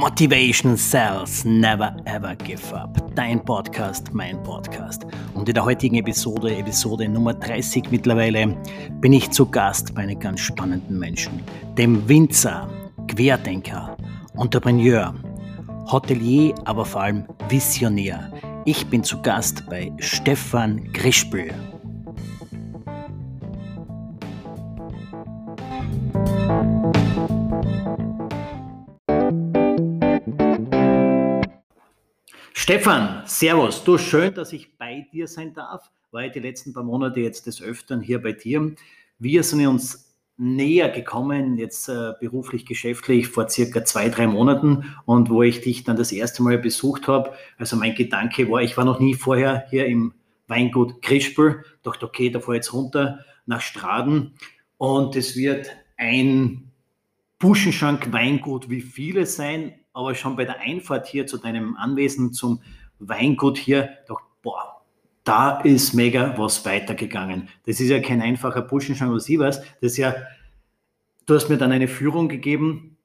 Motivation Cells Never Ever Give Up. Dein Podcast, mein Podcast. Und in der heutigen Episode, Episode Nummer 30 mittlerweile, bin ich zu Gast bei einem ganz spannenden Menschen, dem Winzer, Querdenker, Entrepreneur, Hotelier, aber vor allem Visionär. Ich bin zu Gast bei Stefan Grischbühl. Stefan, Servus. Du, schön, dass ich bei dir sein darf. War ich die letzten paar Monate jetzt des Öfteren hier bei dir. Wir sind uns näher gekommen, jetzt äh, beruflich, geschäftlich, vor circa zwei, drei Monaten und wo ich dich dann das erste Mal besucht habe. Also mein Gedanke war, ich war noch nie vorher hier im Weingut Krispel, dachte, okay, da fahre jetzt runter nach Straden und es wird ein Buschenschank Weingut wie viele sein, aber schon bei der Einfahrt hier zu deinem Anwesen zum Weingut hier, doch, boah, da ist mega was weitergegangen. Das ist ja kein einfacher Burschenschank oder sie was. Das ist ja, du hast mir dann eine Führung gegeben.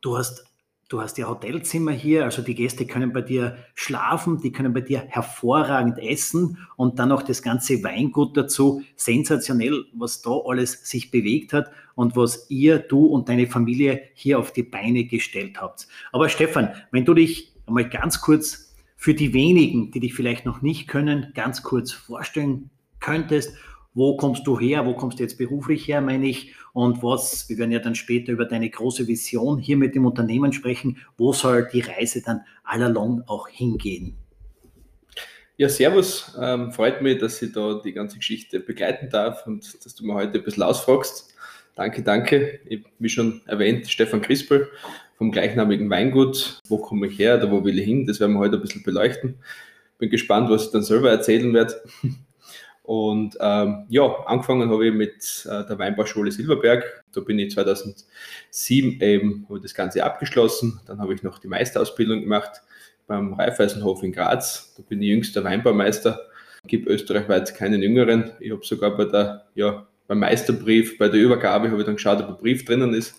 Du hast, du hast ja Hotelzimmer hier, also die Gäste können bei dir schlafen, die können bei dir hervorragend essen und dann noch das ganze Weingut dazu. Sensationell, was da alles sich bewegt hat und was ihr, du und deine Familie hier auf die Beine gestellt habt. Aber Stefan, wenn du dich einmal ganz kurz für die wenigen, die dich vielleicht noch nicht können, ganz kurz vorstellen könntest, wo kommst du her, wo kommst du jetzt beruflich her, meine ich, und was, wir werden ja dann später über deine große Vision hier mit dem Unternehmen sprechen, wo soll die Reise dann allalong auch hingehen? Ja, servus. Ähm, freut mich, dass ich da die ganze Geschichte begleiten darf und dass du mir heute ein bisschen ausfragst. Danke, danke. Ich, wie schon erwähnt, Stefan Crispel vom gleichnamigen Weingut. Wo komme ich her oder wo will ich hin? Das werden wir heute ein bisschen beleuchten. Bin gespannt, was ich dann selber erzählen werde. Und ähm, ja, angefangen habe ich mit äh, der Weinbauschule Silberberg. Da bin ich 2007 eben habe das Ganze abgeschlossen. Dann habe ich noch die Meisterausbildung gemacht beim Raiffeisenhof in Graz. Da bin ich jüngster Weinbaumeister. Gibt österreichweit keinen jüngeren. Ich habe sogar bei der ja, beim Meisterbrief, bei der Übergabe habe ich dann geschaut, ob ein Brief drinnen ist,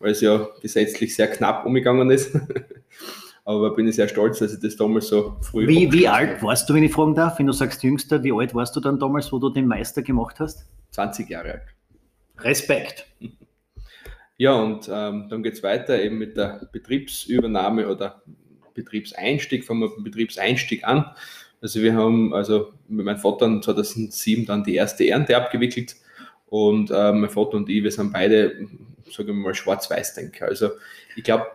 weil es ja gesetzlich sehr knapp umgegangen ist. Aber bin ich sehr stolz, dass ich das damals so früh. Wie, wie alt warst du, wenn ich fragen darf? Wenn du sagst jüngster, wie alt warst du dann damals, wo du den Meister gemacht hast? 20 Jahre alt. Respekt. Ja, und ähm, dann geht es weiter eben mit der Betriebsübernahme oder Betriebseinstieg, fangen wir dem Betriebseinstieg an. Also wir haben also mit meinem Vater 2007 dann die erste Ernte abgewickelt und äh, mein Vater und ich, wir sind beide, sagen wir mal, Schwarz-Weiß-Denker. Also ich glaube.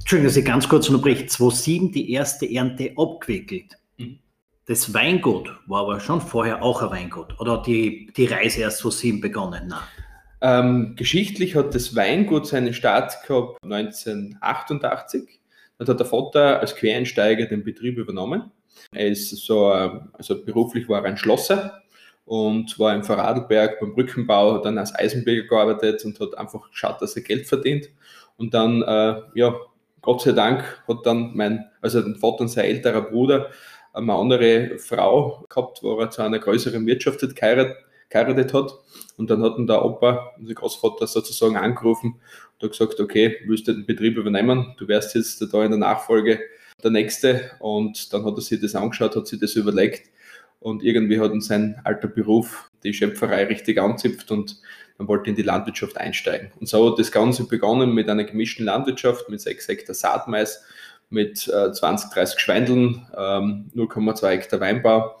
Entschuldigung, dass ich ganz kurz unterbreche. 2007 die erste Ernte abgewickelt. Mhm. Das Weingut war aber schon vorher auch ein Weingut. Oder hat die, die Reise erst 2007 begonnen? Nein. Ähm, geschichtlich hat das Weingut seinen Start gehabt 1988. Dann hat der Vater als Quereinsteiger den Betrieb übernommen. Er ist so, also beruflich war er ein Schlosser und war im Vorarlberg beim Brückenbau, hat dann als Eisenbürger gearbeitet und hat einfach geschaut, dass er Geld verdient. Und dann, äh, ja, Gott sei Dank hat dann mein, also den Vater und sein älterer Bruder eine andere Frau gehabt, wo er zu einer größeren Wirtschaft geheiratet, geheiratet hat. Und dann hat ihn der Opa, unser Großvater, sozusagen angerufen und hat gesagt, okay, willst du den Betrieb übernehmen? Du wärst jetzt da in der Nachfolge der Nächste. Und dann hat er sich das angeschaut, hat sich das überlegt und irgendwie hat ihn sein alter Beruf die Schöpferei richtig anzipft und dann wollte in die Landwirtschaft einsteigen. Und so hat das Ganze begonnen mit einer gemischten Landwirtschaft, mit 6 Hektar Saatmais, mit äh, 20, 30 Schweindeln, ähm, 0,2 Hektar Weinbau.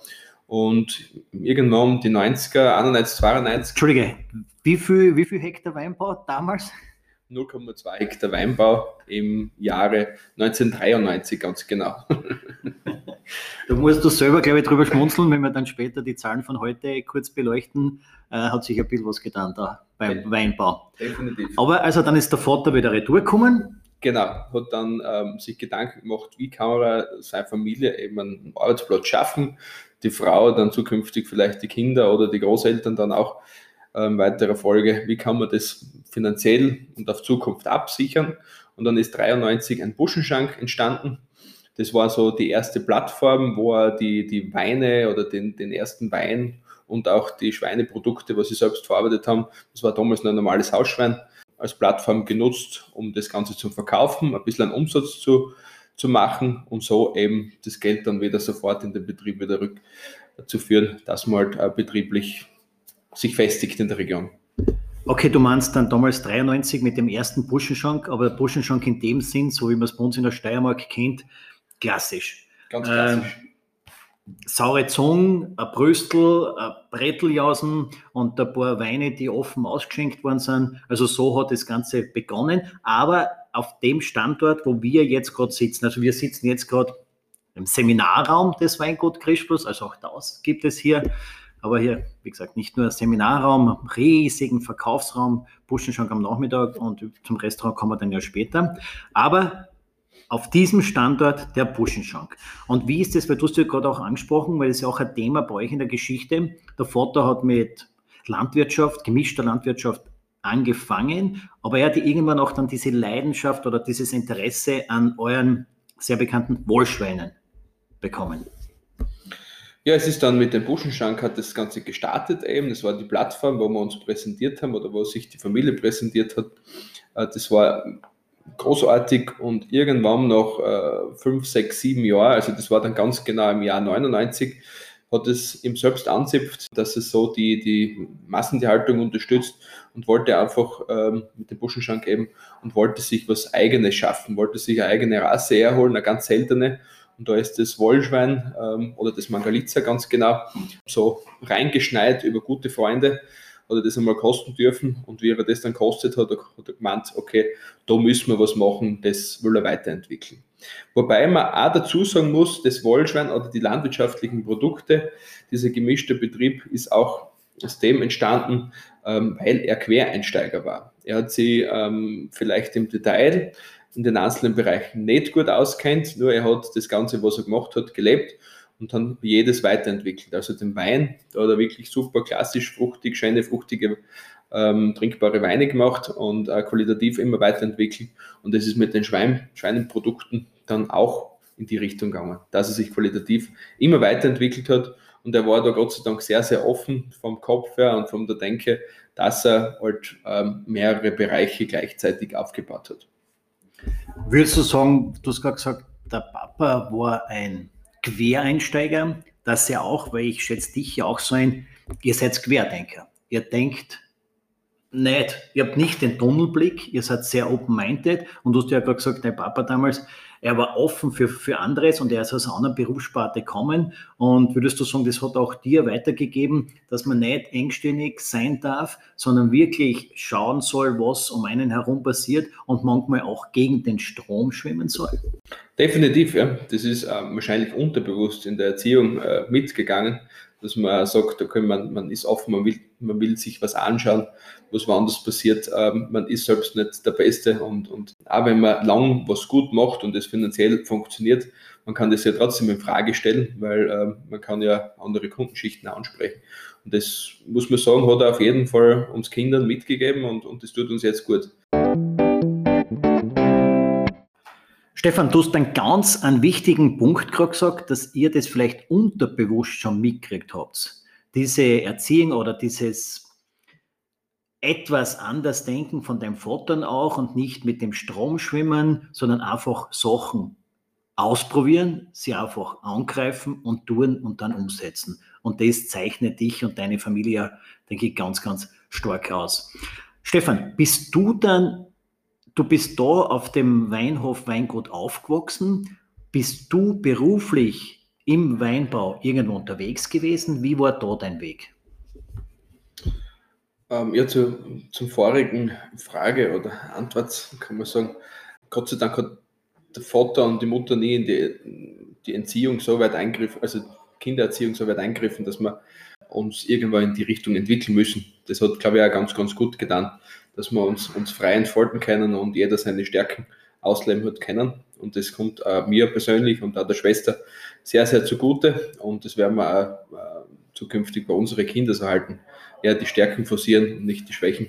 Und irgendwann die 90er, 91, 92. Entschuldige, wie viel, wie viel Hektar Weinbau damals? 0,2 Hektar Weinbau im Jahre 1993, ganz genau. Da musst du selber, glaube ich, drüber schmunzeln, wenn wir dann später die Zahlen von heute kurz beleuchten. Äh, hat sich ein bisschen was getan da beim ja, Weinbau. Definitiv. Aber also dann ist der Vater wieder retour gekommen. Genau, hat dann ähm, sich Gedanken gemacht, wie kann er seine Familie eben einen Arbeitsplatz schaffen, die Frau, dann zukünftig vielleicht die Kinder oder die Großeltern dann auch in weiterer Folge, wie kann man das finanziell und auf Zukunft absichern. Und dann ist 93 ein Buschenschank entstanden das war so die erste Plattform, wo er die, die Weine oder den, den ersten Wein und auch die Schweineprodukte, was sie selbst verarbeitet haben, das war damals nur ein normales Hausschwein, als Plattform genutzt, um das Ganze zu verkaufen, ein bisschen einen Umsatz zu, zu machen und so eben das Geld dann wieder sofort in den Betrieb wieder rückzuführen, dass man halt äh, betrieblich sich festigt in der Region. Okay, du meinst dann damals 93 mit dem ersten Buschenschank, aber Buschenschank in dem Sinn, so wie man es bei uns in der Steiermark kennt, klassisch. Ganz klassisch. Ähm, saure Zungen, ein Bröstel, ein Bretteljausen und ein paar Weine, die offen ausgeschenkt worden sind. Also so hat das Ganze begonnen. Aber auf dem Standort, wo wir jetzt gerade sitzen, also wir sitzen jetzt gerade im Seminarraum des Weingut Crispus, also auch das gibt es hier. Aber hier, wie gesagt, nicht nur Seminarraum, riesigen Verkaufsraum, Buschenschank am Nachmittag und zum Restaurant kommen wir dann ja später. Aber auf diesem Standort der Buschenschank. Und wie ist das, weil du hast ja gerade auch angesprochen, weil ist ja auch ein Thema bei euch in der Geschichte. Der Vater hat mit Landwirtschaft, gemischter Landwirtschaft angefangen, aber er hatte irgendwann auch dann diese Leidenschaft oder dieses Interesse an euren sehr bekannten Wollschweinen bekommen. Ja, es ist dann mit dem Buschenschank hat das Ganze gestartet eben. Das war die Plattform, wo wir uns präsentiert haben oder wo sich die Familie präsentiert hat. Äh, das war großartig und irgendwann nach äh, fünf, sechs, sieben Jahren, also das war dann ganz genau im Jahr 99, hat es ihm selbst ansipft, dass es so die, die Massentierhaltung unterstützt und wollte einfach ähm, mit dem Buschenschank eben und wollte sich was Eigenes schaffen, wollte sich eine eigene Rasse herholen, eine ganz seltene und da ist das Wollschwein ähm, oder das Mangalitza ganz genau so reingeschneit über gute Freunde. Hat er das einmal kosten dürfen und wie er das dann kostet, hat hat er gemeint, okay, da müssen wir was machen, das will er weiterentwickeln. Wobei man auch dazu sagen muss, das Wollschwein oder die landwirtschaftlichen Produkte, dieser gemischte Betrieb ist auch aus dem entstanden, ähm, weil er Quereinsteiger war. Er hat sie ähm, vielleicht im Detail in den einzelnen Bereichen nicht gut auskennt, nur er hat das Ganze, was er gemacht hat, gelebt und dann jedes weiterentwickelt. Also den Wein, da hat er wirklich super klassisch, fruchtig, schöne, fruchtige, ähm, trinkbare Weine gemacht und äh, qualitativ immer weiterentwickelt. Und das ist mit den Schwein, Schweineprodukten dann auch in die Richtung gegangen, dass er sich qualitativ immer weiterentwickelt hat. Und er war da Gott sei Dank sehr, sehr offen vom Kopf her und von der Denke, dass er halt ähm, mehrere Bereiche gleichzeitig aufgebaut hat. Würdest du sagen, du hast gerade gesagt, der Papa war ein Quereinsteiger, dass er auch, weil ich schätze dich ja auch so ein, ihr seid Querdenker. Ihr denkt nicht, ihr habt nicht den Tunnelblick, ihr seid sehr open-minded und du hast ja gerade gesagt, dein Papa damals, er war offen für, für anderes und er ist aus einer anderen Berufssparte gekommen. Und würdest du sagen, das hat auch dir weitergegeben, dass man nicht engstirnig sein darf, sondern wirklich schauen soll, was um einen herum passiert und manchmal auch gegen den Strom schwimmen soll? Definitiv, ja. Das ist äh, wahrscheinlich unterbewusst in der Erziehung äh, mitgegangen, dass man sagt, okay, man, man ist offen, man will, man will sich was anschauen, was woanders passiert. Ähm, man ist selbst nicht der Beste und, und auch wenn man lang was gut macht und es finanziell funktioniert, man kann das ja trotzdem in Frage stellen, weil ähm, man kann ja andere Kundenschichten ansprechen. Und das muss man sagen, hat er auf jeden Fall uns Kindern mitgegeben und, und das tut uns jetzt gut. Stefan, du hast einen ganz einen wichtigen Punkt gerade gesagt, dass ihr das vielleicht unterbewusst schon mitgekriegt habt. Diese Erziehung oder dieses etwas anders denken von deinem Vater auch und nicht mit dem Strom schwimmen, sondern einfach Sachen ausprobieren, sie einfach angreifen und tun und dann umsetzen. Und das zeichnet dich und deine Familie, denke ich, ganz, ganz stark aus. Stefan, bist du dann Du bist da auf dem Weinhof Weingut aufgewachsen. Bist du beruflich im Weinbau irgendwo unterwegs gewesen? Wie war da dein Weg? Ähm, ja, zu, zum vorigen Frage oder Antwort kann man sagen, Gott sei Dank hat der Vater und die Mutter nie in die, die Entziehung so weit eingriffen, also Kindererziehung so weit eingriffen, dass wir uns irgendwann in die Richtung entwickeln müssen. Das hat, glaube ich, auch ganz, ganz gut getan dass wir uns, uns frei entfalten können und jeder seine Stärken ausleben hat können. Und das kommt äh, mir persönlich und auch der Schwester sehr, sehr zugute. Und das werden wir auch äh, zukünftig bei unseren Kindern so halten. Eher die Stärken forcieren und nicht die Schwächen.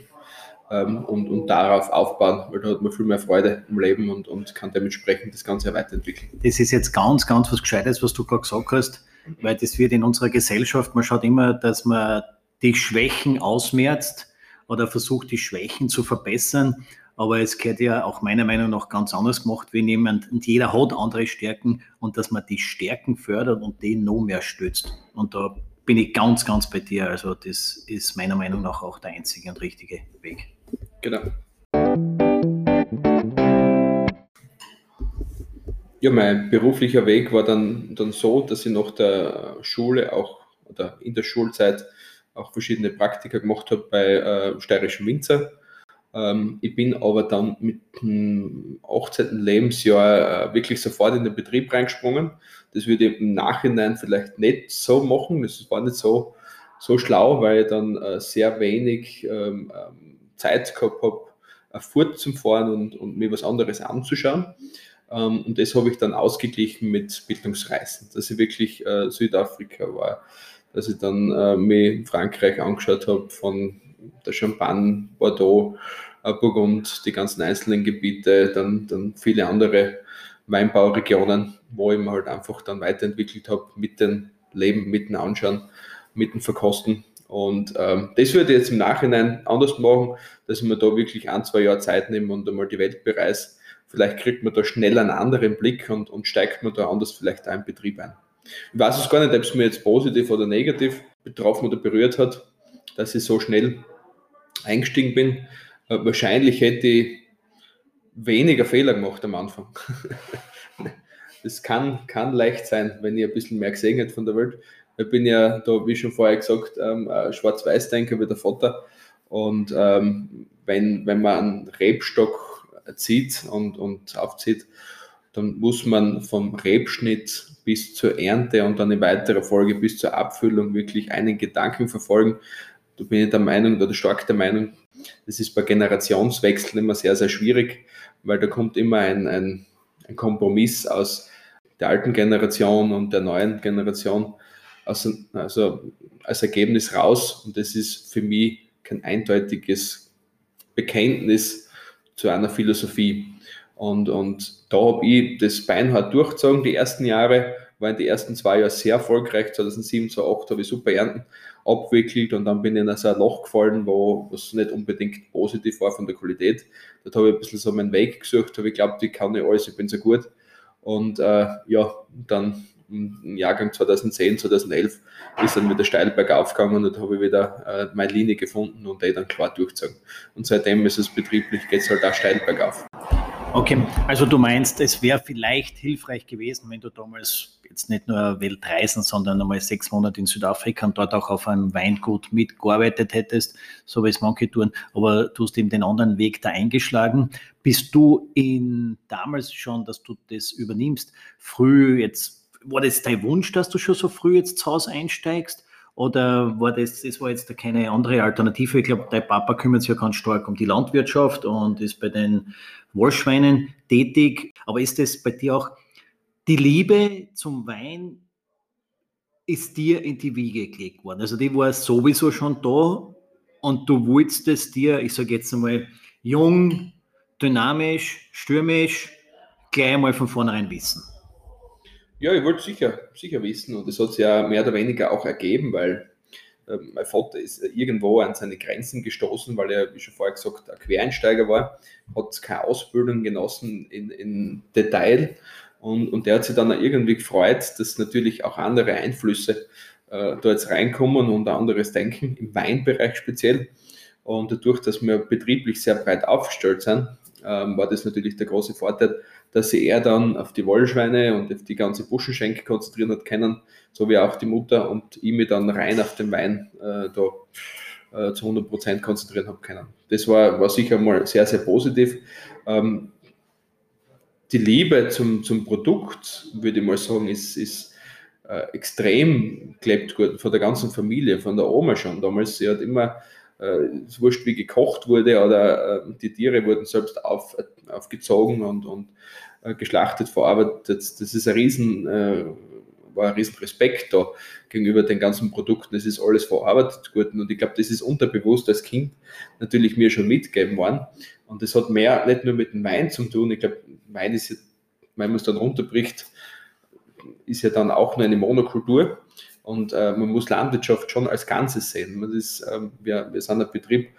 Ähm, und, und darauf aufbauen, weil da hat man viel mehr Freude im Leben und, und kann dementsprechend das Ganze weiterentwickeln. Das ist jetzt ganz, ganz was Gescheites, was du gerade gesagt hast, weil das wird in unserer Gesellschaft, man schaut immer, dass man die Schwächen ausmerzt oder versucht, die Schwächen zu verbessern. Aber es gehört ja auch meiner Meinung nach ganz anders gemacht, wenn jemand, und jeder hat andere Stärken und dass man die Stärken fördert und den noch mehr stützt. Und da bin ich ganz, ganz bei dir. Also das ist meiner Meinung nach auch der einzige und richtige Weg. Genau. Ja, mein beruflicher Weg war dann, dann so, dass ich nach der Schule auch oder in der Schulzeit auch verschiedene Praktika gemacht habe bei äh, steirischen Winzer ähm, ich bin aber dann mit dem 18. Lebensjahr äh, wirklich sofort in den Betrieb reingesprungen. Das würde ich im Nachhinein vielleicht nicht so machen. Das war nicht so, so schlau, weil ich dann äh, sehr wenig ähm, ähm Zeit gehabt habe, Furt zum Fahren und, und mir was anderes anzuschauen. Ähm, und das habe ich dann ausgeglichen mit Bildungsreisen, dass ich wirklich äh, Südafrika war, dass ich dann äh, mir Frankreich angeschaut habe, von der Champagne, Bordeaux, äh, Burgund, die ganzen einzelnen Gebiete, dann, dann viele andere Weinbauregionen, wo ich mir halt einfach dann weiterentwickelt habe mit dem Leben, mit dem Anschauen, mit dem Verkosten. Und ähm, das würde ich jetzt im Nachhinein anders machen, dass ich mir da wirklich ein, zwei Jahre Zeit nehme und einmal die Welt bereise. Vielleicht kriegt man da schnell einen anderen Blick und, und steigt man da anders vielleicht einen Betrieb ein. Ich weiß es gar nicht, ob es mir jetzt positiv oder negativ betroffen oder berührt hat, dass ich so schnell eingestiegen bin. Äh, wahrscheinlich hätte ich weniger Fehler gemacht am Anfang. das kann, kann leicht sein, wenn ihr ein bisschen mehr gesehen habt von der Welt. Ich bin ja da, wie schon vorher gesagt, ähm, Schwarz-Weiß-Denker wie der Vater. Und ähm, wenn, wenn man einen Rebstock zieht und, und aufzieht, dann muss man vom Rebschnitt bis zur Ernte und dann in weiterer Folge bis zur Abfüllung wirklich einen Gedanken verfolgen. Da bin ich der Meinung oder stark der Meinung, das ist bei Generationswechseln immer sehr, sehr schwierig, weil da kommt immer ein, ein, ein Kompromiss aus der alten Generation und der neuen Generation also, also als Ergebnis raus. Und das ist für mich kein eindeutiges Bekenntnis zu einer Philosophie. Und, und da habe ich das beinhart durchgezogen, die ersten Jahre, war in den ersten zwei Jahren sehr erfolgreich. 2007, 2008 habe ich super Ernten abwickelt und dann bin ich in ein Loch gefallen, wo was nicht unbedingt positiv war von der Qualität. Dort habe ich ein bisschen so meinen Weg gesucht, habe ich glaubt, ich kann nicht alles, ich bin so gut. Und äh, ja, dann im Jahrgang 2010, 2011 ist dann wieder steil bergauf gegangen und dann habe ich wieder äh, meine Linie gefunden und die dann klar durchgezogen. Und seitdem ist es betrieblich, geht es halt auch steil bergauf. Okay, also du meinst, es wäre vielleicht hilfreich gewesen, wenn du damals jetzt nicht nur Weltreisen, sondern einmal sechs Monate in Südafrika und dort auch auf einem Weingut mitgearbeitet hättest, so wie es manche tun, aber du hast eben den anderen Weg da eingeschlagen. Bist du in damals schon, dass du das übernimmst, früh jetzt, war das dein Wunsch, dass du schon so früh jetzt zu Hause einsteigst? Oder war das, das war jetzt keine andere Alternative? Ich glaube, dein Papa kümmert sich ja ganz stark um die Landwirtschaft und ist bei den Wollschweinen tätig. Aber ist das bei dir auch die Liebe zum Wein ist dir in die Wiege gelegt worden? Also die war sowieso schon da und du wolltest es dir, ich sage jetzt einmal, jung, dynamisch, stürmisch, gleich mal von vornherein wissen. Ja, ich wollte sicher, sicher wissen und es hat sich ja mehr oder weniger auch ergeben, weil äh, mein Vater ist irgendwo an seine Grenzen gestoßen, weil er, wie schon vorher gesagt, ein Quereinsteiger war, hat keine Ausbildung genossen in, in Detail und, und der hat sich dann irgendwie gefreut, dass natürlich auch andere Einflüsse äh, da jetzt reinkommen und ein anderes Denken, im Weinbereich speziell. Und dadurch, dass wir betrieblich sehr breit aufgestellt sind, ähm, war das natürlich der große Vorteil, dass sie eher dann auf die Wollschweine und auf die ganze Buschenschenke konzentrieren hat können, so wie auch die Mutter und ich mich dann rein auf den Wein äh, da äh, zu 100 Prozent konzentrieren habe können. Das war, war sicher mal sehr, sehr positiv. Ähm, die Liebe zum, zum Produkt, würde ich mal sagen, ist, ist äh, extrem gelebt gut von der ganzen Familie, von der Oma schon damals. Sie hat immer es wurscht, wie gekocht wurde oder äh, die Tiere wurden selbst auf, aufgezogen und, und äh, geschlachtet, verarbeitet. Das ist ein riesen, äh, war ein riesen Respekt da gegenüber den ganzen Produkten. Es ist alles verarbeitet worden und ich glaube, das ist unterbewusst als Kind natürlich mir schon mitgegeben worden. Und das hat mehr nicht nur mit dem Wein zu tun. Ich glaube, Wein ist ja, wenn man es dann runterbricht, ist ja dann auch nur eine Monokultur. Und äh, man muss Landwirtschaft schon als Ganzes sehen. Man ist, äh, wir, wir sind ein Betrieb,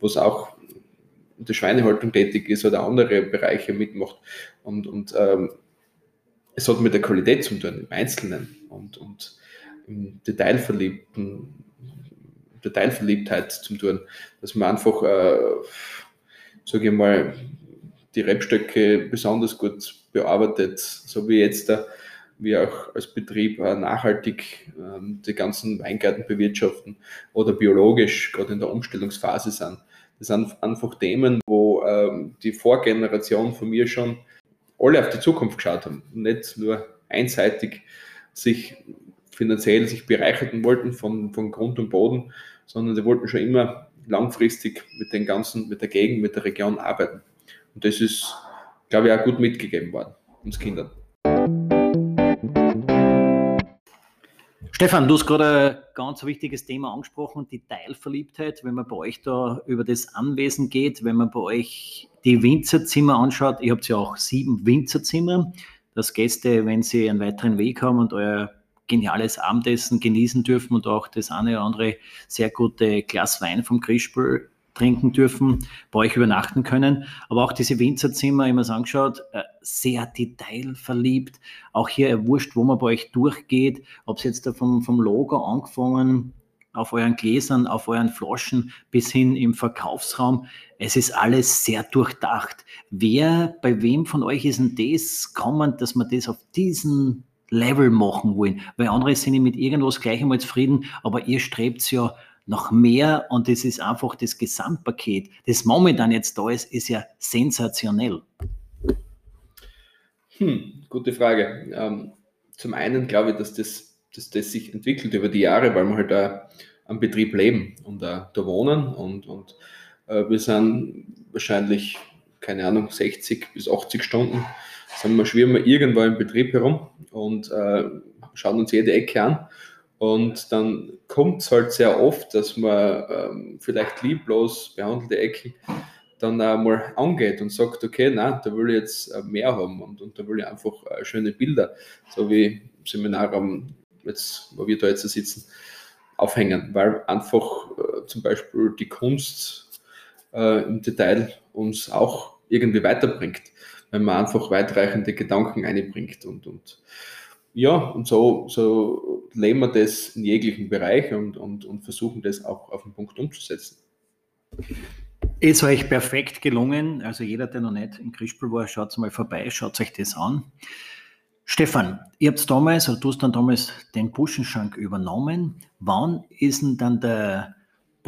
was auch in der Schweinehaltung tätig ist oder andere Bereiche mitmacht. Und, und ähm, es hat mit der Qualität zu tun, im Einzelnen und, und im Detailverliebten, Detailverliebtheit zu tun, dass man einfach, äh, sage ich mal, die Rebstöcke besonders gut bearbeitet, so wie jetzt da wir auch als Betrieb äh, nachhaltig die ganzen Weingärten bewirtschaften oder biologisch gerade in der Umstellungsphase sind. Das sind einfach Themen, wo ähm, die Vorgeneration von mir schon alle auf die Zukunft geschaut haben nicht nur einseitig sich finanziell sich bereichern wollten von, von Grund und Boden, sondern sie wollten schon immer langfristig mit den ganzen, mit der Gegend, mit der Region arbeiten. Und das ist, glaube ich, auch gut mitgegeben worden, uns Kindern. Stefan, du hast gerade ein ganz wichtiges Thema angesprochen, die Teilverliebtheit. Wenn man bei euch da über das Anwesen geht, wenn man bei euch die Winzerzimmer anschaut, ihr habt ja auch sieben Winzerzimmer, dass Gäste, wenn sie einen weiteren Weg haben und euer geniales Abendessen genießen dürfen und auch das eine oder andere sehr gute Glas Wein vom Krispel trinken dürfen, bei euch übernachten können. Aber auch diese Winzerzimmer, habe es angeschaut, äh, sehr detailverliebt. Auch hier wurscht, wo man bei euch durchgeht, ob es jetzt da vom, vom Logo angefangen, auf euren Gläsern, auf euren Flaschen bis hin im Verkaufsraum. Es ist alles sehr durchdacht. Wer, bei wem von euch ist denn das kommend, dass man das auf diesen Level machen wollen? Weil andere sind mit irgendwas gleich einmal zufrieden, aber ihr strebt ja noch mehr und es ist einfach das Gesamtpaket, das momentan jetzt da ist, ist ja sensationell. Hm, gute Frage. Ähm, zum einen glaube ich, dass das, dass das sich entwickelt über die Jahre, weil wir halt da am Betrieb leben und da, da wohnen und, und äh, wir sind wahrscheinlich, keine Ahnung, 60 bis 80 Stunden, sind wir, schwirren wir irgendwo im Betrieb herum und äh, schauen uns jede Ecke an und dann kommt es halt sehr oft, dass man ähm, vielleicht lieblos behandelte Ecken dann einmal angeht und sagt, okay, na, da will ich jetzt äh, mehr haben und, und da will ich einfach äh, schöne Bilder, so wie im Seminarraum, jetzt, wo wir da jetzt sitzen, aufhängen, weil einfach äh, zum Beispiel die Kunst äh, im Detail uns auch irgendwie weiterbringt, wenn man einfach weitreichende Gedanken einbringt und, und ja, und so, so leben wir das in jeglichen Bereich und, und, und versuchen das auch auf den Punkt umzusetzen. Ist euch perfekt gelungen. Also jeder, der noch nicht in Krispel war, schaut mal vorbei, schaut euch das an. Stefan, ihr habt damals, oder du hast dann damals den Buschenschank übernommen. Wann ist denn dann der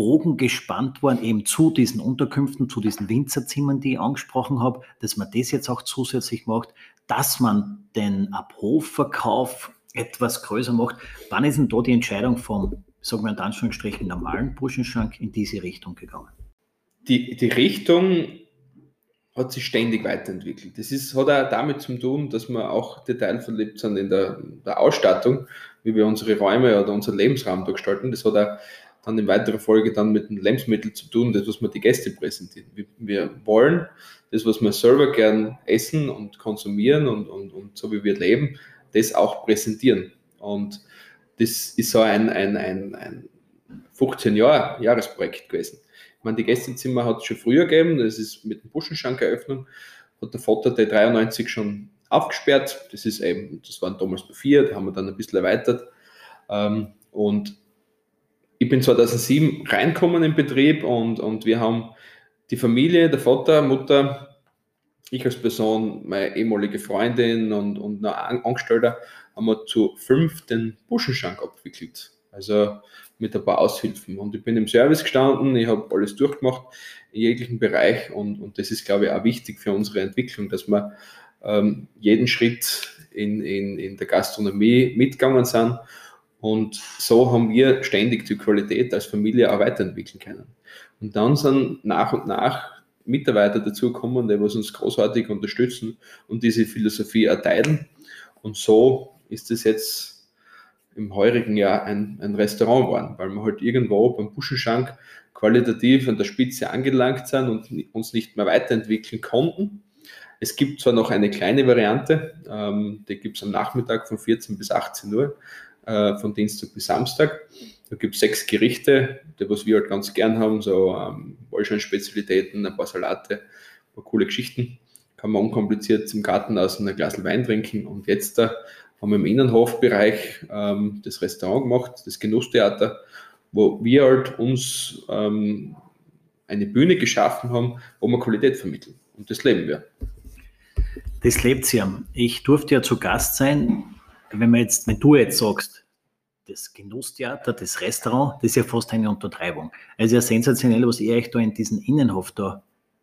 Bogen gespannt worden, eben zu diesen Unterkünften, zu diesen Winzerzimmern, die ich angesprochen habe, dass man das jetzt auch zusätzlich macht, dass man den Abhofverkauf etwas größer macht. Wann ist denn da die Entscheidung vom, sagen wir in Anführungsstrichen, normalen Burschenschrank in diese Richtung gegangen? Die, die Richtung hat sich ständig weiterentwickelt. Das ist, hat auch damit zu tun, dass wir auch detailverliebt sind in der, der Ausstattung, wie wir unsere Räume oder unseren Lebensraum gestalten. Das hat auch dann in weiterer Folge dann mit den Lebensmitteln zu tun, das, was wir die Gäste präsentieren. Wir, wollen das, was wir selber gern essen und konsumieren und, und, und so wie wir leben, das auch präsentieren. Und das ist so ein, ein, ein, ein 15 Jahre Jahresprojekt gewesen. Ich meine, die Gästezimmer hat es schon früher gegeben, das ist mit dem Buschenschankeröffnung, hat der Vater der 93 schon aufgesperrt. Das ist eben, das waren damals nur vier, die haben wir dann ein bisschen erweitert. Ähm, und ich bin 2007 reinkommen im Betrieb und, und wir haben die Familie, der Vater, Mutter, ich als Person, meine ehemalige Freundin und, und ein Angestellter, haben wir zu fünf den Buschenschank abgewickelt. Also mit ein paar Aushilfen. Und ich bin im Service gestanden, ich habe alles durchgemacht in jeglichen Bereich und, und das ist, glaube ich, auch wichtig für unsere Entwicklung, dass wir ähm, jeden Schritt in, in, in der Gastronomie mitgegangen sind und so haben wir ständig die Qualität als Familie auch weiterentwickeln können. Und dann sind nach und nach Mitarbeiter dazugekommen, die uns großartig unterstützen und diese Philosophie erteilen. Und so ist es jetzt im heurigen Jahr ein, ein Restaurant geworden, weil wir halt irgendwo beim Buschenschank qualitativ an der Spitze angelangt sind und uns nicht mehr weiterentwickeln konnten. Es gibt zwar noch eine kleine Variante, ähm, die gibt es am Nachmittag von 14 bis 18 Uhr, äh, von Dienstag bis Samstag. Da gibt es sechs Gerichte, die was wir halt ganz gern haben, so ähm, Wollschein-Spezialitäten, ein paar Salate, ein paar coole Geschichten. Kann man unkompliziert im Garten aus ein Glas Wein trinken. Und jetzt da haben wir im Innenhofbereich ähm, das Restaurant gemacht, das Genusstheater, wo wir halt uns ähm, eine Bühne geschaffen haben, wo wir Qualität vermitteln. Und das leben wir. Das lebt ja. Ich durfte ja zu Gast sein. Wenn, man jetzt, wenn du jetzt sagst, das Genusstheater, das Restaurant, das ist ja fast eine Untertreibung. Also ja sensationell, was ihr euch da in diesen Innenhof da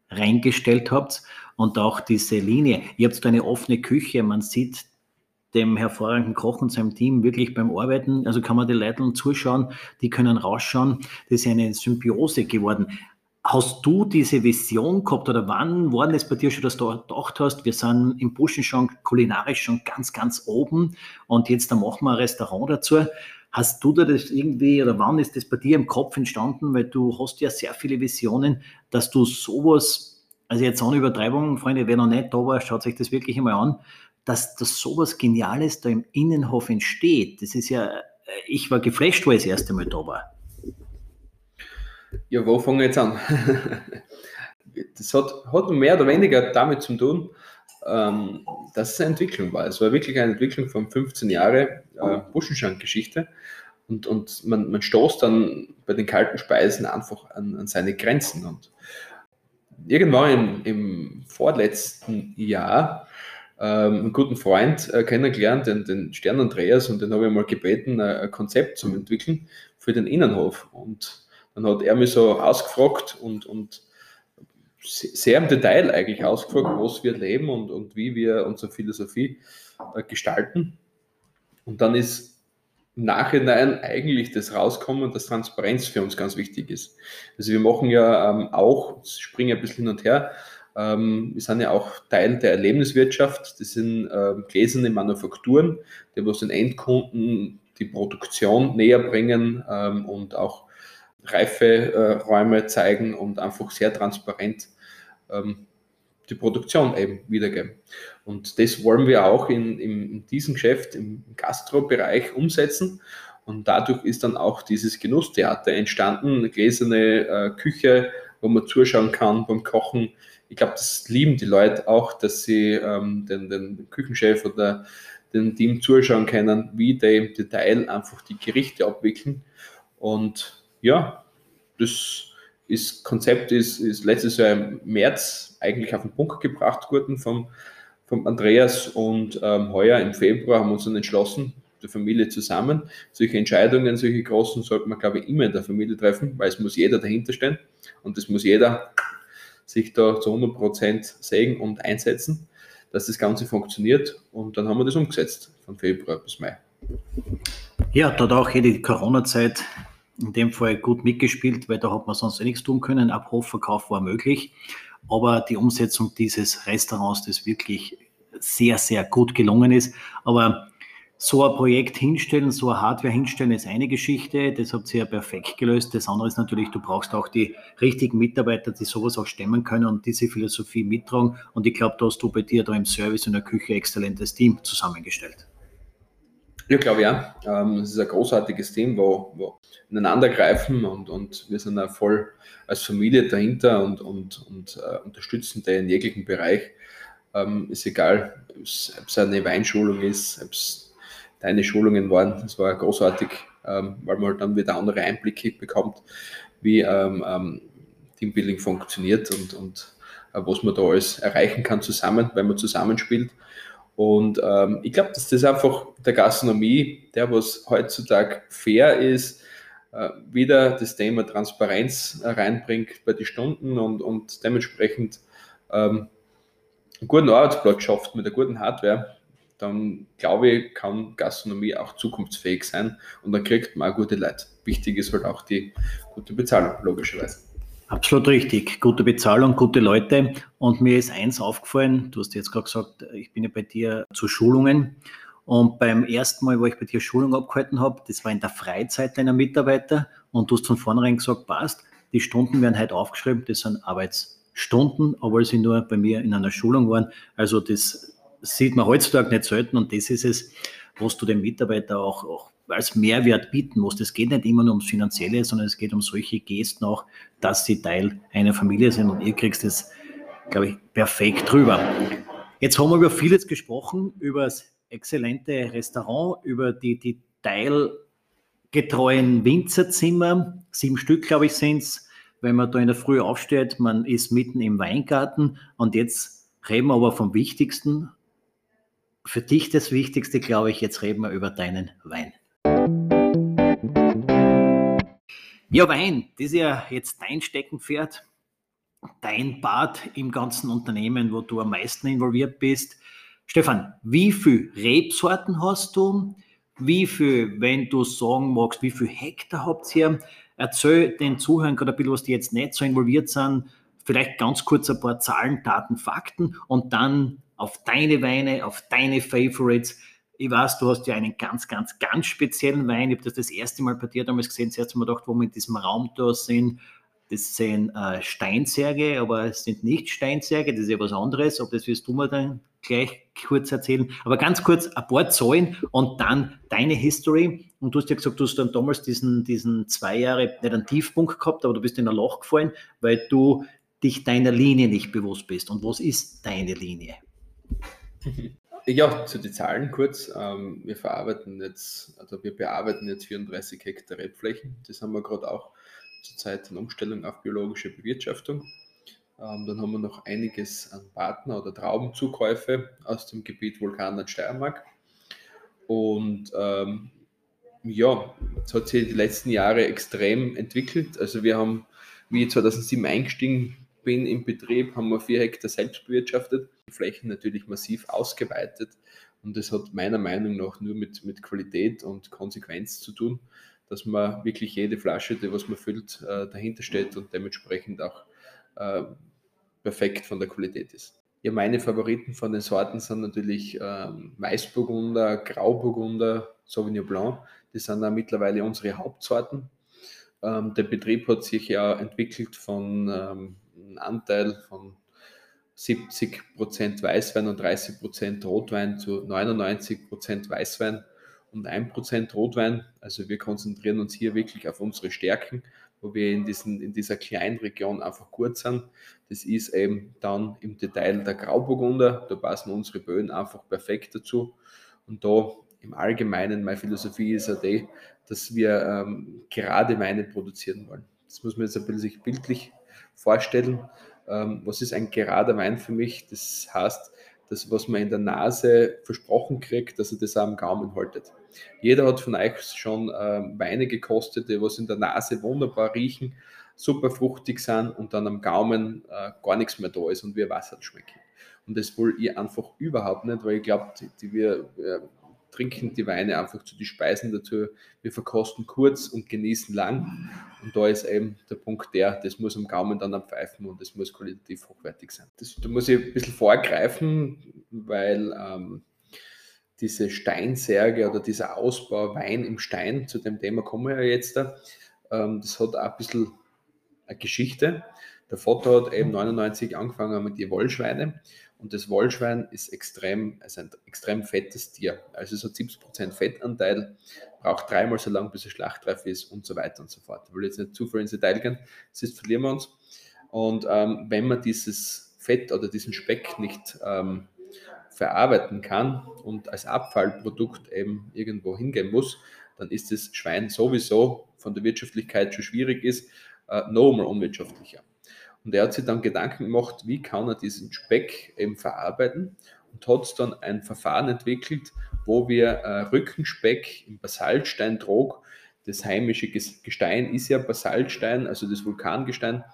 reingestellt habt und auch diese Linie. Ihr habt da eine offene Küche, man sieht dem hervorragenden Koch und seinem Team wirklich beim Arbeiten, also kann man die Leute zuschauen, die können rausschauen, das ist eine Symbiose geworden. Hast du diese Vision gehabt oder wann war es bei dir schon, dass du gedacht hast, wir sind im Buschen schon kulinarisch schon ganz, ganz oben und jetzt da machen wir ein Restaurant dazu. Hast du da das irgendwie oder wann ist das bei dir im Kopf entstanden? Weil du hast ja sehr viele Visionen, dass du sowas, also jetzt ohne Übertreibung, Freunde, wer noch nicht da war, schaut sich das wirklich einmal an, dass, dass sowas Geniales da im Innenhof entsteht. Das ist ja, ich war geflasht, wo ich das erste Mal da war. Ja, wo fangen wir jetzt an? das hat, hat mehr oder weniger damit zu tun, ähm, dass es eine Entwicklung war. Es war wirklich eine Entwicklung von 15 Jahren äh, Buschenschank-Geschichte. Und, und man, man stoßt dann bei den kalten Speisen einfach an, an seine Grenzen. Und irgendwann im, im vorletzten Jahr ähm, einen guten Freund äh, kennengelernt, den, den Stern Andreas, und den habe ich mal gebeten, ein, ein Konzept zu entwickeln für den Innenhof. Und dann hat er mich so ausgefragt und, und sehr im Detail eigentlich ausgefragt, was wir leben und, und wie wir unsere Philosophie äh, gestalten. Und dann ist im Nachhinein eigentlich das rauskommen, dass Transparenz für uns ganz wichtig ist. Also wir machen ja ähm, auch, springen ein bisschen hin und her, ähm, wir sind ja auch Teil der Erlebniswirtschaft. Das sind ähm, gläserne Manufakturen, die was den Endkunden die Produktion näher bringen ähm, und auch Reiferäume äh, zeigen und einfach sehr transparent ähm, die Produktion eben wiedergeben. Und das wollen wir auch in, in, in diesem Geschäft, im Gastrobereich umsetzen. Und dadurch ist dann auch dieses Genusstheater entstanden, eine gläserne äh, Küche, wo man zuschauen kann beim Kochen. Ich glaube, das lieben die Leute auch, dass sie ähm, den, den Küchenchef oder den Team zuschauen können, wie die im Detail einfach die Gerichte abwickeln. Und ja, das ist, Konzept ist, ist letztes Jahr im März eigentlich auf den Punkt gebracht worden vom, vom Andreas und ähm, heuer im Februar haben wir uns dann entschlossen, der Familie zusammen. Solche Entscheidungen, solche großen, sollte man, glaube ich, immer in der Familie treffen, weil es muss jeder dahinter stehen und es muss jeder sich da zu 100 Prozent sägen und einsetzen, dass das Ganze funktioniert. Und dann haben wir das umgesetzt von Februar bis Mai. Ja, da hat auch die Corona-Zeit in dem Fall gut mitgespielt, weil da hat man sonst nichts tun können. Ab Hofverkauf war möglich. Aber die Umsetzung dieses Restaurants, das wirklich sehr, sehr gut gelungen ist. Aber so ein Projekt hinstellen, so eine Hardware hinstellen, ist eine Geschichte. Das habt ihr ja perfekt gelöst. Das andere ist natürlich, du brauchst auch die richtigen Mitarbeiter, die sowas auch stemmen können und diese Philosophie mittragen. Und ich glaube, da hast du bei dir da im Service in der Küche exzellentes Team zusammengestellt. Ja, glaube ja. Ähm, es ist ein großartiges Team, wo, wo ineinander greifen und, und wir sind auch voll als Familie dahinter und, und, und äh, unterstützen den in jeglichen Bereich. Ähm, ist egal, ob es eine Weinschulung ist, ob es deine Schulungen waren. Das war großartig, ähm, weil man halt dann wieder andere Einblicke bekommt, wie ähm, ähm, Teambuilding funktioniert und, und äh, was man da alles erreichen kann zusammen, wenn man zusammenspielt. Und ähm, ich glaube, dass das einfach der Gastronomie, der was heutzutage fair ist, äh, wieder das Thema Transparenz äh, reinbringt bei den Stunden und, und dementsprechend ähm, einen guten Arbeitsplatz schafft mit einer guten Hardware, dann glaube ich, kann Gastronomie auch zukunftsfähig sein und dann kriegt man auch gute Leute. Wichtig ist halt auch die gute Bezahlung, logischerweise. Absolut richtig. Gute Bezahlung, gute Leute. Und mir ist eins aufgefallen, du hast jetzt gerade gesagt, ich bin ja bei dir zu Schulungen. Und beim ersten Mal, wo ich bei dir Schulung abgehalten habe, das war in der Freizeit deiner Mitarbeiter. Und du hast von vornherein gesagt, passt, die Stunden werden heute aufgeschrieben, das sind Arbeitsstunden, obwohl sie nur bei mir in einer Schulung waren. Also das sieht man heutzutage nicht selten und das ist es, was du dem Mitarbeiter auch, auch als Mehrwert bieten musst. Es geht nicht immer nur ums Finanzielle, sondern es geht um solche Gesten auch, dass sie Teil einer Familie sind und ihr kriegst es, glaube ich, perfekt drüber. Jetzt haben wir über vieles gesprochen, über das exzellente Restaurant, über die, die teilgetreuen Winzerzimmer, sieben Stück, glaube ich, sind es, wenn man da in der Früh aufsteht, man ist mitten im Weingarten und jetzt reden wir aber vom Wichtigsten. Für dich das Wichtigste, glaube ich, jetzt reden wir über deinen Wein. Ja, Wein, das ist ja jetzt dein Steckenpferd, dein Part im ganzen Unternehmen, wo du am meisten involviert bist. Stefan, wie viele Rebsorten hast du? Wie viel, wenn du sagen magst, wie viel Hektar habt ihr? Erzähl den Zuhörern gerade ein bisschen, was die jetzt nicht so involviert sind, vielleicht ganz kurz ein paar Zahlen, Daten, Fakten und dann auf deine Weine, auf deine Favorites ich weiß, du hast ja einen ganz, ganz, ganz speziellen Wein. Ich habe das das erste Mal bei dir damals gesehen. Zuerst habe ich gedacht, wo wir in diesem Raum da sind, das sind äh, Steinsärge, aber es sind nicht Steinsärge, das ist ja was anderes. Aber das wirst du mir dann gleich kurz erzählen. Aber ganz kurz ein paar Zahlen und dann deine History. Und du hast ja gesagt, du hast dann damals diesen, diesen zwei Jahre nicht einen Tiefpunkt gehabt, aber du bist in ein Loch gefallen, weil du dich deiner Linie nicht bewusst bist. Und was ist deine Linie? Ja, zu den Zahlen kurz. Ähm, wir verarbeiten jetzt, also wir bearbeiten jetzt 34 Hektar Rebflächen. Das haben wir gerade auch zurzeit in Umstellung auf biologische Bewirtschaftung. Ähm, dann haben wir noch einiges an Partner- oder Traubenzukäufe aus dem Gebiet Vulkan und Steiermark. Und ähm, ja, es hat sich die letzten Jahre extrem entwickelt. Also wir haben, wie ich 2007 eingestiegen bin im Betrieb, haben wir vier Hektar selbst bewirtschaftet, die Flächen natürlich massiv ausgeweitet und das hat meiner Meinung nach nur mit, mit Qualität und Konsequenz zu tun, dass man wirklich jede Flasche, die was man füllt, äh, dahinter steht und dementsprechend auch äh, perfekt von der Qualität ist. Ja, meine Favoriten von den Sorten sind natürlich ähm, Weißburgunder, Grauburgunder, Sauvignon Blanc. Die sind auch mittlerweile unsere Hauptsorten. Ähm, der Betrieb hat sich ja entwickelt von ähm, einen Anteil von 70% Weißwein und 30% Rotwein zu 99% Weißwein und 1% Rotwein. Also wir konzentrieren uns hier wirklich auf unsere Stärken, wo wir in, diesen, in dieser kleinen Region einfach gut sind. Das ist eben dann im Detail der Grauburgunder. Da passen unsere Böden einfach perfekt dazu. Und da im Allgemeinen, meine Philosophie ist ja die, dass wir ähm, gerade Weine produzieren wollen. Das muss man jetzt ein bisschen sich bildlich vorstellen. Ähm, was ist ein gerader Wein für mich? Das heißt, das, was man in der Nase versprochen kriegt, dass er das auch am Gaumen haltet. Jeder hat von euch schon ähm, Weine gekostet, die was in der Nase wunderbar riechen, super fruchtig sind und dann am Gaumen äh, gar nichts mehr da ist und wie Wasser schmecken. Und das will ich einfach überhaupt nicht, weil ich glaube, die, die wir, wir trinken die Weine einfach zu den Speisen dazu. Wir verkosten kurz und genießen lang. Und da ist eben der Punkt der, das muss am Gaumen dann abpfeifen und das muss qualitativ hochwertig sein. Das, da muss ich ein bisschen vorgreifen, weil ähm, diese Steinsärge oder dieser Ausbau Wein im Stein, zu dem Thema kommen wir ja jetzt da, ähm, das hat auch ein bisschen eine Geschichte. Der Vater hat eben 99 angefangen mit den Wollschweine und das Wollschwein ist extrem, also ein extrem fettes Tier. Also es hat 70% Fettanteil, braucht dreimal so lang, bis er schlachtreif ist und so weiter und so fort. Ich will jetzt nicht zu viel ins Detail gehen, sonst verlieren wir uns. Und ähm, wenn man dieses Fett oder diesen Speck nicht ähm, verarbeiten kann und als Abfallprodukt eben irgendwo hingehen muss, dann ist das Schwein sowieso von der Wirtschaftlichkeit schon schwierig ist, äh, noch einmal unwirtschaftlicher. Und er hat sich dann Gedanken gemacht, wie kann er diesen Speck eben verarbeiten und hat dann ein Verfahren entwickelt, wo wir äh, Rückenspeck im Basaltstein trug. Das heimische Gestein ist ja Basaltstein, also das Vulkangestein.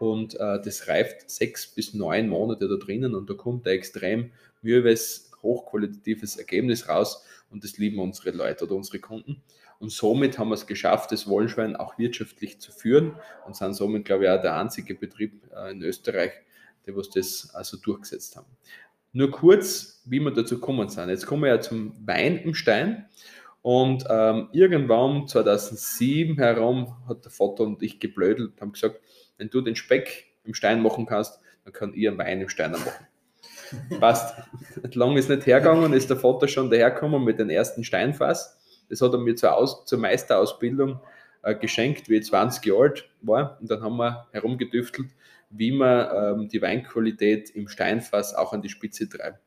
Und äh, das reift sechs bis neun Monate da drinnen und da kommt ein extrem müheves, hochqualitatives Ergebnis raus und das lieben unsere Leute oder unsere Kunden. Und somit haben wir es geschafft, das Wollschwein auch wirtschaftlich zu führen und sind somit, glaube ich, auch der einzige Betrieb äh, in Österreich, der was das also durchgesetzt haben. Nur kurz, wie wir dazu gekommen sind. Jetzt kommen wir ja zum Wein im Stein. Und ähm, irgendwann 2007 herum hat der Vater und ich geblödelt und haben gesagt, wenn du den Speck im Stein machen kannst, dann kann ich einen Wein im Stein machen. passt. Lang ist nicht hergegangen, ist der Vater schon dahergekommen mit dem ersten Steinfass. Das hat er mir zur, Aus zur Meisterausbildung äh, geschenkt, wie ich 20 Jahre alt war. Und dann haben wir herumgedüftelt, wie man ähm, die Weinqualität im Steinfass auch an die Spitze treiben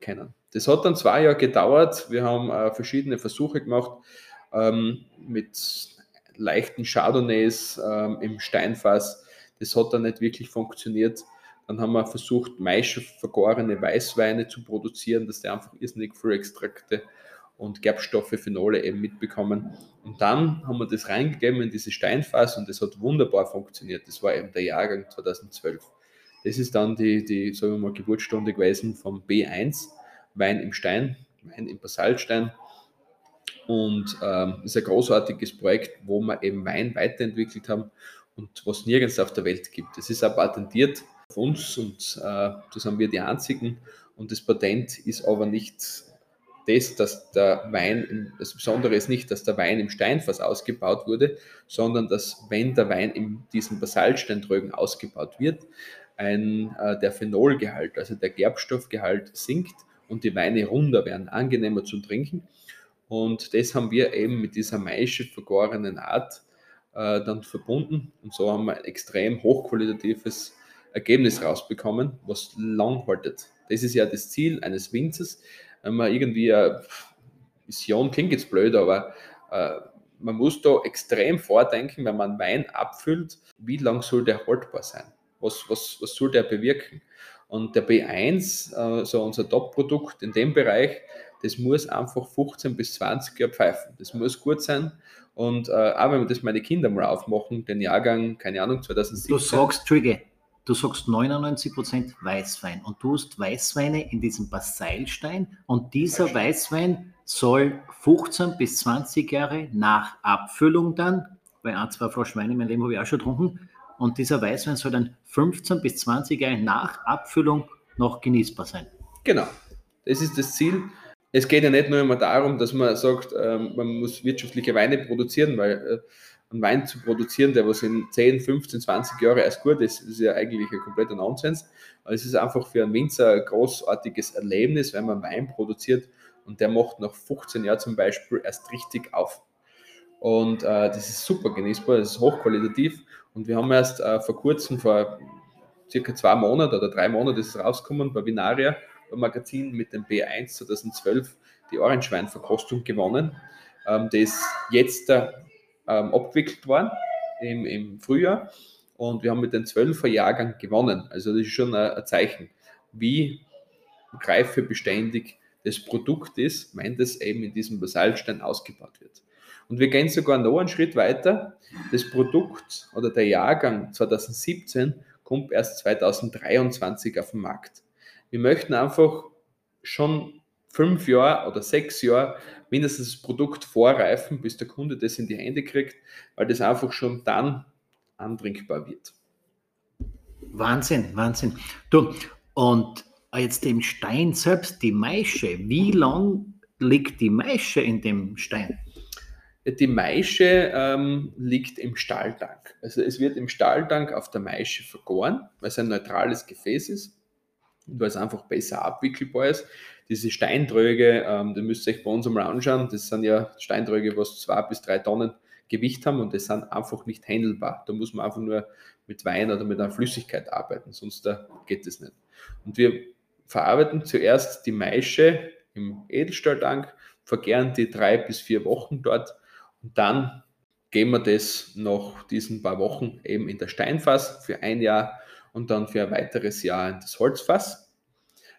können. Das hat dann zwei Jahre gedauert. Wir haben äh, verschiedene Versuche gemacht ähm, mit leichten Chardonnays ähm, im Steinfass. Das hat dann nicht wirklich funktioniert. Dann haben wir versucht, maischevergorene Weißweine zu produzieren, dass die einfach irrsinnig viel Extrakte und Gerbstoffe, Phenole eben mitbekommen. Und dann haben wir das reingegeben in diese Steinfass und das hat wunderbar funktioniert. Das war eben der Jahrgang 2012. Das ist dann die, die sagen wir mal, Geburtsstunde gewesen vom B1, Wein im Stein, Wein im Basaltstein. Und ähm, ist ein großartiges Projekt, wo wir eben Wein weiterentwickelt haben und was nirgends auf der Welt gibt. Es ist auch patentiert von uns und äh, das haben wir die einzigen. Und das Patent ist aber nicht das, dass der Wein, das Besondere ist nicht, dass der Wein im Steinfass ausgebaut wurde, sondern dass, wenn der Wein in diesen Basaltsteintrögen ausgebaut wird, ein, äh, der Phenolgehalt, also der Gerbstoffgehalt sinkt und die Weine runder werden, angenehmer zu trinken. Und das haben wir eben mit dieser Maische vergorenen Art äh, dann verbunden. Und so haben wir ein extrem hochqualitatives Ergebnis rausbekommen, was lang haltet. Das ist ja das Ziel eines Winzers, man irgendwie eine Vision, klingt jetzt blöd, aber äh, man muss da extrem vordenken, wenn man Wein abfüllt, wie lang soll der haltbar sein? Was, was, was soll der bewirken? Und der B1, äh, so unser Top-Produkt in dem Bereich, das muss einfach 15 bis 20 Jahre pfeifen. Das muss gut sein. Und äh, auch wenn wir das meine Kinder mal aufmachen, den Jahrgang, keine Ahnung, 2017. Du sagst, Trigger, du sagst 99% Weißwein und du hast Weißweine in diesem Baseilstein und dieser Weißwein soll 15 bis 20 Jahre nach Abfüllung dann, weil ein, zwei Flaschen Wein in meinem Leben habe ich auch schon getrunken, und dieser Weißwein soll dann 15 bis 20 Jahre nach Abfüllung noch genießbar sein. Genau, das ist das Ziel. Es geht ja nicht nur immer darum, dass man sagt, ähm, man muss wirtschaftliche Weine produzieren, weil äh, einen Wein zu produzieren, der was in 10, 15, 20 Jahren erst gut ist, ist ja eigentlich ein kompletter Nonsens. Aber es ist einfach für einen Winzer ein großartiges Erlebnis, wenn man Wein produziert und der macht nach 15 Jahren zum Beispiel erst richtig auf. Und äh, das ist super genießbar, das ist hochqualitativ. Und wir haben erst äh, vor kurzem, vor circa zwei Monaten oder drei Monaten ist es rausgekommen bei Vinaria, beim Magazin mit dem B1 2012 die Orange-Weinverkostung gewonnen. Ähm, das jetzt der ähm, abgewickelt worden im, im Frühjahr und wir haben mit dem 12er Jahrgang gewonnen. Also das ist schon ein, ein Zeichen, wie reifebeständig das Produkt ist, wenn das eben in diesem Basaltstein ausgebaut wird. Und wir gehen sogar noch einen Schritt weiter. Das Produkt oder der Jahrgang 2017 kommt erst 2023 auf den Markt. Wir möchten einfach schon fünf Jahre oder sechs Jahre mindestens das Produkt vorreifen, bis der Kunde das in die Hände kriegt, weil das einfach schon dann antrinkbar wird. Wahnsinn, Wahnsinn. Du, und jetzt dem Stein selbst, die Maische, wie lang liegt die Maische in dem Stein? Die Maische ähm, liegt im Stahltank. Also es wird im Stahltank auf der Maische vergoren, weil es ein neutrales Gefäß ist weil es einfach besser abwickelbar ist diese Steintröge, ähm, die müsst ihr euch bei uns einmal anschauen. Das sind ja Steintröge, was zwei bis drei Tonnen Gewicht haben und das sind einfach nicht handelbar. Da muss man einfach nur mit Wein oder mit einer Flüssigkeit arbeiten, sonst da geht es nicht. Und wir verarbeiten zuerst die Maische im Edelstahltank, vergären die drei bis vier Wochen dort und dann geben wir das nach diesen paar Wochen eben in der Steinfass für ein Jahr und dann für ein weiteres Jahr in das Holzfass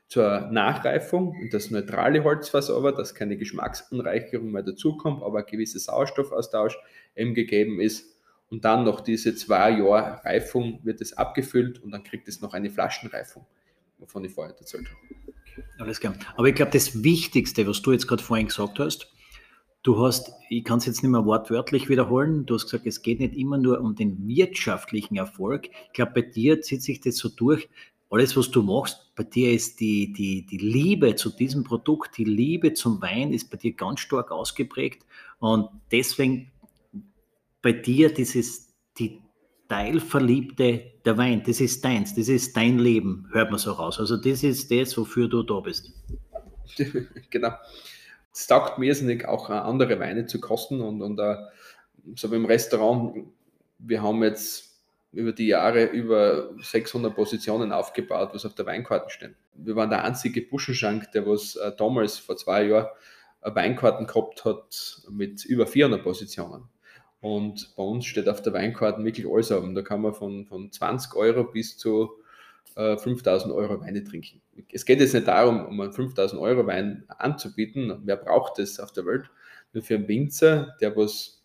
zur Nachreifung und das neutrale Holzfass aber, dass keine Geschmacksanreicherung mehr dazukommt, aber ein gewisser Sauerstoffaustausch eben gegeben ist. Und dann noch diese zwei Jahre Reifung wird es abgefüllt und dann kriegt es noch eine Flaschenreifung, wovon ich vorher erzählt habe. Alles klar. Aber ich glaube, das Wichtigste, was du jetzt gerade vorhin gesagt hast, du hast, ich kann es jetzt nicht mehr wortwörtlich wiederholen, du hast gesagt, es geht nicht immer nur um den wirtschaftlichen Erfolg. Ich glaube, bei dir zieht sich das so durch, alles, was du machst, bei dir ist die, die, die Liebe zu diesem Produkt, die Liebe zum Wein ist bei dir ganz stark ausgeprägt. Und deswegen bei dir dieses, die, Detailverliebte der Wein. Das ist deins, das ist dein Leben, hört man so raus. Also das ist das, wofür du da bist. genau. Es taugt mir irrsinnig, auch äh, andere Weine zu kosten und, und uh, so wie im Restaurant, wir haben jetzt über die Jahre über 600 Positionen aufgebaut, was auf der Weinkarte steht. Wir waren der einzige Buschenschank, der was uh, damals vor zwei Jahren Weinkarten gehabt hat mit über 400 Positionen. Und bei uns steht auf der Weinkarte wirklich alles haben. Da kann man von, von 20 Euro bis zu äh, 5000 Euro Weine trinken. Es geht jetzt nicht darum, um einen 5000 Euro Wein anzubieten. Wer braucht das auf der Welt? Nur für einen Winzer, der was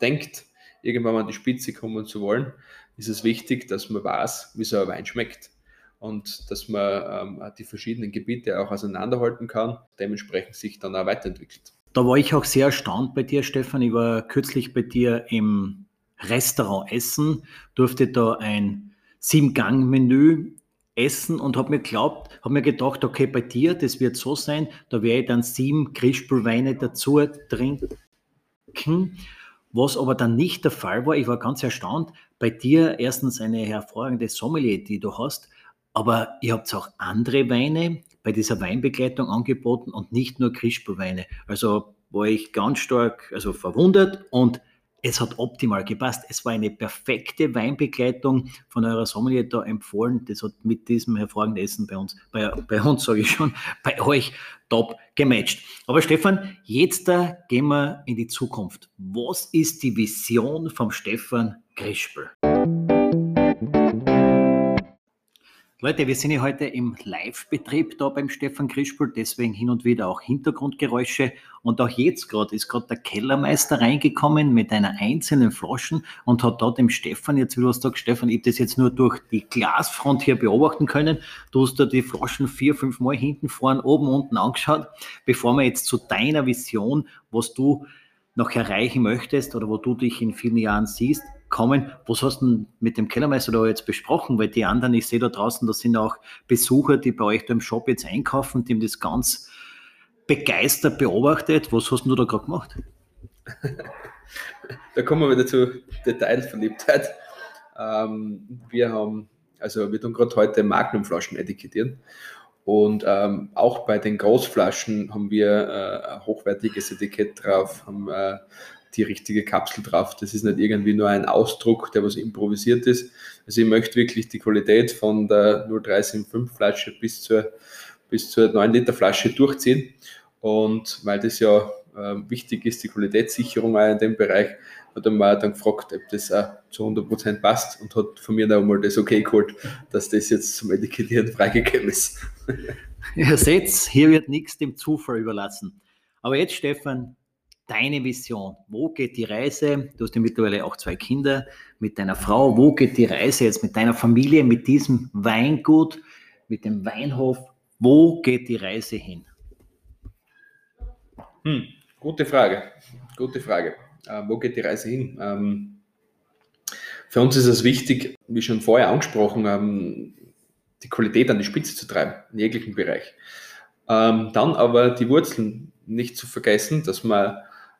denkt, irgendwann mal an die Spitze kommen zu wollen, ist es wichtig, dass man weiß, wie so ein Wein schmeckt. Und dass man ähm, die verschiedenen Gebiete auch auseinanderhalten kann, dementsprechend sich dann auch weiterentwickelt. Da war ich auch sehr erstaunt bei dir, Stefan. Ich war kürzlich bei dir im Restaurant essen, durfte da ein Sieben-Gang-Menü essen und habe mir glaubt, habe mir gedacht, okay, bei dir, das wird so sein, da werde ich dann sieben Grischpulweine dazu trinken. Was aber dann nicht der Fall war, ich war ganz erstaunt, bei dir erstens eine hervorragende Sommelier, die du hast, aber ihr habt auch andere Weine, bei dieser Weinbegleitung angeboten und nicht nur Krispelweine. Also war ich ganz stark also verwundert und es hat optimal gepasst. Es war eine perfekte Weinbegleitung von eurer Sommelier da empfohlen. Das hat mit diesem hervorragenden Essen bei uns, bei, bei uns sage ich schon, bei euch top gematcht. Aber Stefan, jetzt da gehen wir in die Zukunft. Was ist die Vision vom Stefan Krispel? Leute, wir sind ja heute im Live-Betrieb da beim Stefan Krispel, deswegen hin und wieder auch Hintergrundgeräusche. Und auch jetzt gerade ist gerade der Kellermeister reingekommen mit einer einzelnen Flaschen und hat da dem Stefan jetzt wieder was gesagt, Stefan, ich habe das jetzt nur durch die Glasfront hier beobachten können. Du hast da die Flaschen vier, fünf Mal hinten, vorn, oben, unten angeschaut, bevor wir jetzt zu deiner Vision, was du noch erreichen möchtest oder wo du dich in vielen Jahren siehst, kommen. Was hast du mit dem Kellermeister da jetzt besprochen? Weil die anderen, ich sehe da draußen, da sind auch Besucher, die bei euch da im Shop jetzt einkaufen, die haben das ganz begeistert beobachtet. Was hast du da gerade gemacht? da kommen wir wieder zu Detailverliebtheit. Ähm, wir haben, also wir tun gerade heute Magnumflaschen etikettieren. Und ähm, auch bei den Großflaschen haben wir äh, ein hochwertiges Etikett drauf, haben äh, die richtige Kapsel drauf. Das ist nicht irgendwie nur ein Ausdruck, der was improvisiert ist. Also ich möchte wirklich die Qualität von der 0375 Flasche bis zur, bis zur 9 Liter Flasche durchziehen. Und weil das ja äh, wichtig ist, die Qualitätssicherung auch in dem Bereich, hat er mal dann gefragt, ob das auch zu 100% passt und hat von mir dann mal das okay geholt, dass das jetzt zum Etikettieren freigegeben ist. Ihr seht, hier wird nichts dem Zufall überlassen. Aber jetzt, Stefan, deine Vision? Wo geht die Reise? Du hast ja mittlerweile auch zwei Kinder mit deiner Frau. Wo geht die Reise jetzt mit deiner Familie, mit diesem Weingut, mit dem Weinhof? Wo geht die Reise hin? Hm, gute Frage. Gute Frage. Äh, wo geht die Reise hin? Ähm, für uns ist es wichtig, wie schon vorher angesprochen, ähm, die Qualität an die Spitze zu treiben, in jeglichen Bereich. Ähm, dann aber die Wurzeln nicht zu vergessen, dass man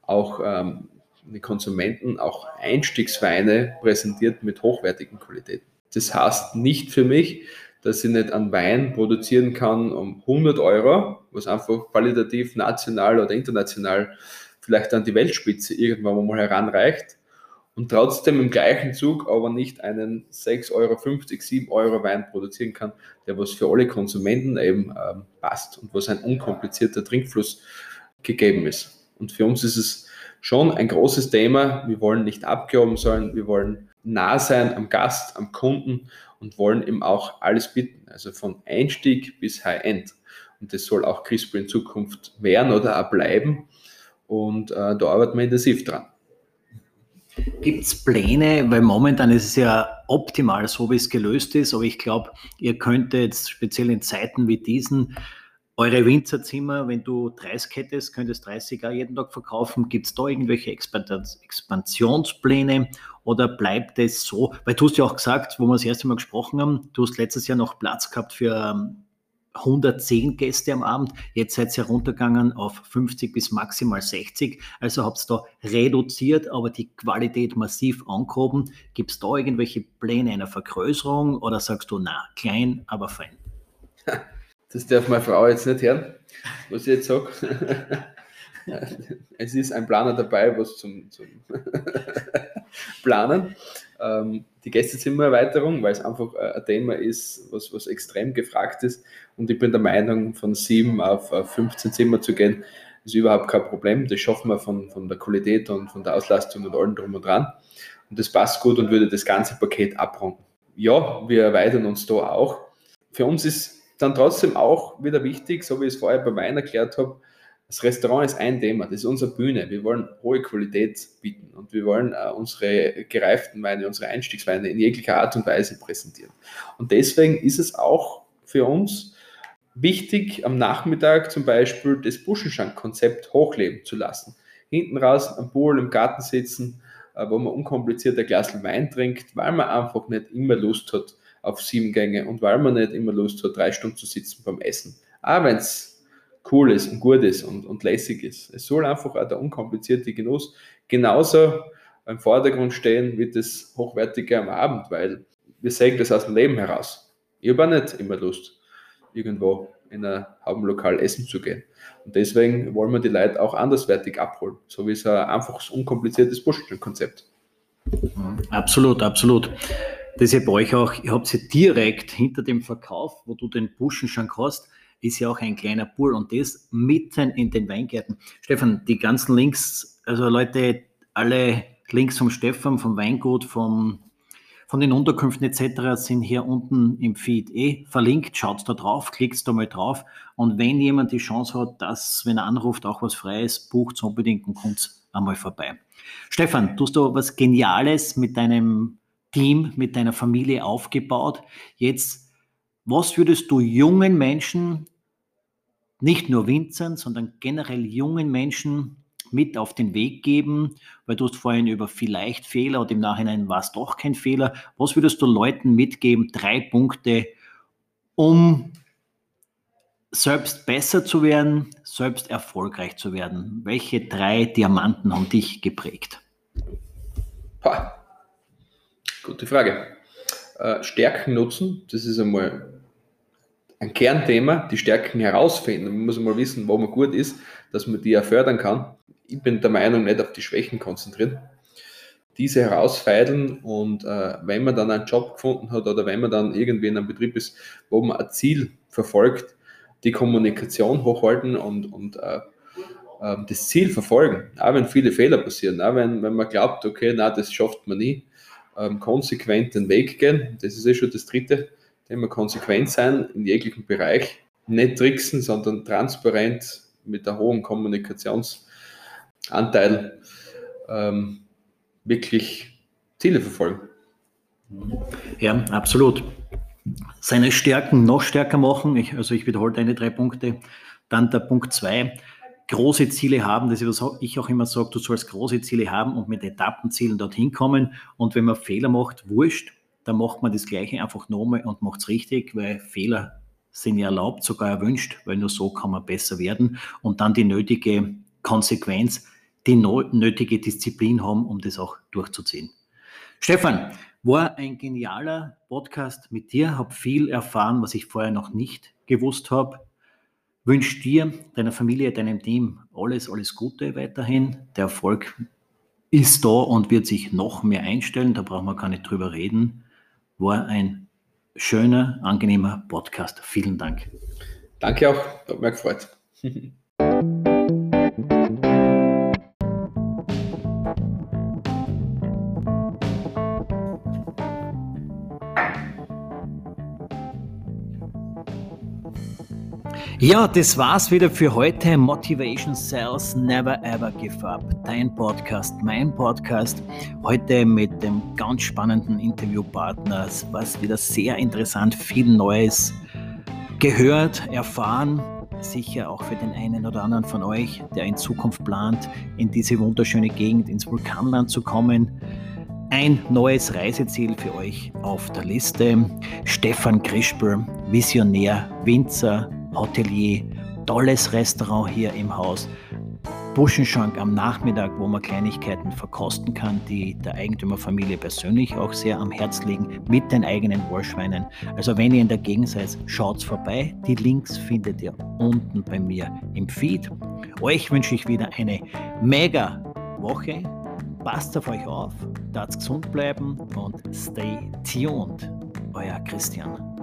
auch ähm, den Konsumenten auch Einstiegsweine präsentiert mit hochwertigen Qualitäten. Das heißt nicht für mich, dass ich nicht einen Wein produzieren kann um 100 Euro, was einfach qualitativ national oder international vielleicht an die Weltspitze irgendwann mal heranreicht und trotzdem im gleichen Zug aber nicht einen 6,50 Euro, 7 Euro Wein produzieren kann, der was für alle Konsumenten eben ähm, passt und was ein unkomplizierter Trinkfluss gegeben ist. Und für uns ist es schon ein großes Thema. Wir wollen nicht abgehoben sein, wir wollen nah sein am Gast, am Kunden und wollen ihm auch alles bieten. Also von Einstieg bis High-End. Und das soll auch CRISPR in Zukunft werden oder auch bleiben. Und äh, da arbeiten wir intensiv dran. Gibt es Pläne, weil momentan ist es ja optimal, so wie es gelöst ist, aber ich glaube, ihr könntet speziell in Zeiten wie diesen eure Winzerzimmer, wenn du 30 hättest, könntest 30 auch jeden Tag verkaufen. Gibt es da irgendwelche Expansionspläne oder bleibt es so? Weil du hast ja auch gesagt, wo wir das erste Mal gesprochen haben, du hast letztes Jahr noch Platz gehabt für ähm, 110 Gäste am Abend. Jetzt seid ihr runtergegangen auf 50 bis maximal 60. Also habt ihr da reduziert, aber die Qualität massiv angehoben. Gibt es da irgendwelche Pläne einer Vergrößerung oder sagst du, na, klein, aber fein? Das darf meine Frau jetzt nicht hören, was ich jetzt sage. es ist ein Planer dabei, was zum, zum Planen. Ähm, die Gästezimmererweiterung, weil es einfach äh, ein Thema ist, was, was extrem gefragt ist. Und ich bin der Meinung, von 7 auf 15 Zimmer zu gehen, ist überhaupt kein Problem. Das schaffen wir von, von der Qualität und von der Auslastung und allem drum und dran. Und das passt gut und würde das ganze Paket abrunden. Ja, wir erweitern uns da auch. Für uns ist dann trotzdem auch wieder wichtig, so wie ich es vorher bei Wein erklärt habe, das Restaurant ist ein Thema, das ist unsere Bühne. Wir wollen hohe Qualität bieten und wir wollen äh, unsere gereiften Weine, unsere Einstiegsweine in jeglicher Art und Weise präsentieren. Und deswegen ist es auch für uns wichtig, am Nachmittag zum Beispiel das Buschenschank-Konzept hochleben zu lassen. Hinten raus am Pool im Garten sitzen, äh, wo man unkompliziert ein Glas Wein trinkt, weil man einfach nicht immer Lust hat auf sieben Gänge und weil man nicht immer Lust hat, drei Stunden zu sitzen beim Essen. Auch wenn es cool ist und gut ist und, und lässig ist. Es soll einfach auch der unkomplizierte Genuss genauso im Vordergrund stehen wie das Hochwertige am Abend, weil wir sehen das aus dem Leben heraus. Ich habe nicht immer Lust, irgendwo in ein Haubenlokal essen zu gehen. Und deswegen wollen wir die Leute auch anderswertig abholen, so wie es ein einfaches, unkompliziertes Buschkonzept. Absolut, absolut. Ja bei euch auch, ihr habt sie direkt hinter dem Verkauf, wo du den Buschenschank hast, ist ja auch ein kleiner Pool und das mitten in den Weingärten. Stefan, die ganzen Links, also Leute, alle Links vom Stefan, vom Weingut, vom, von den Unterkünften etc. sind hier unten im Feed eh verlinkt. Schaut da drauf, klickt da mal drauf und wenn jemand die Chance hat, dass, wenn er anruft, auch was frei ist, bucht unbedingt und kommt einmal vorbei. Stefan, du hast da was Geniales mit deinem Team, mit deiner Familie aufgebaut. Jetzt was würdest du jungen Menschen, nicht nur Winzern, sondern generell jungen Menschen mit auf den Weg geben? Weil du hast vorhin über vielleicht Fehler und im Nachhinein war es doch kein Fehler. Was würdest du Leuten mitgeben? Drei Punkte, um selbst besser zu werden, selbst erfolgreich zu werden. Welche drei Diamanten haben dich geprägt? Ha. Gute Frage. Äh, Stärken nutzen, das ist einmal ein Kernthema, die Stärken herausfinden. Man muss mal wissen, wo man gut ist, dass man die ja fördern kann. Ich bin der Meinung, nicht auf die Schwächen konzentrieren. Diese herausfeilen und äh, wenn man dann einen Job gefunden hat oder wenn man dann irgendwie in einem Betrieb ist, wo man ein Ziel verfolgt, die Kommunikation hochhalten und, und äh, äh, das Ziel verfolgen, auch wenn viele Fehler passieren, auch wenn, wenn man glaubt, okay, na, das schafft man nie, ähm, konsequent den Weg gehen, das ist eh schon das dritte immer konsequent sein in jeglichem Bereich, nicht tricksen, sondern transparent mit einem hohen Kommunikationsanteil ähm, wirklich Ziele verfolgen. Ja, absolut. Seine Stärken noch stärker machen. Ich, also ich wiederhole deine drei Punkte. Dann der Punkt zwei, große Ziele haben. Das ist, was ich auch immer sage, du sollst große Ziele haben und mit Etappenzielen dorthin kommen. Und wenn man Fehler macht, wurscht, dann macht man das Gleiche einfach nochmal und macht es richtig, weil Fehler sind ja erlaubt, sogar erwünscht, weil nur so kann man besser werden und dann die nötige Konsequenz, die nötige Disziplin haben, um das auch durchzuziehen. Stefan, war ein genialer Podcast mit dir, habe viel erfahren, was ich vorher noch nicht gewusst habe. Wünsche dir, deiner Familie, deinem Team alles, alles Gute weiterhin. Der Erfolg ist da und wird sich noch mehr einstellen, da brauchen wir gar nicht drüber reden. War ein schöner, angenehmer Podcast. Vielen Dank. Danke auch, hat mich gefreut. Ja, das war's wieder für heute. Motivation Sales Never Ever Give Up. Dein Podcast, mein Podcast. Heute mit dem ganz spannenden Interviewpartner. Es war wieder sehr interessant, viel Neues gehört, erfahren. Sicher auch für den einen oder anderen von euch, der in Zukunft plant, in diese wunderschöne Gegend, ins Vulkanland zu kommen. Ein neues Reiseziel für euch auf der Liste. Stefan Krispel Visionär, Winzer, Hotelier, tolles Restaurant hier im Haus. Buschenschank am Nachmittag, wo man Kleinigkeiten verkosten kann, die der Eigentümerfamilie persönlich auch sehr am Herz liegen, mit den eigenen Wollschweinen. Also wenn ihr in der Gegend seid, schaut vorbei. Die Links findet ihr unten bei mir im Feed. Euch wünsche ich wieder eine mega Woche. Passt auf euch auf, darf gesund bleiben und stay tuned. Euer Christian.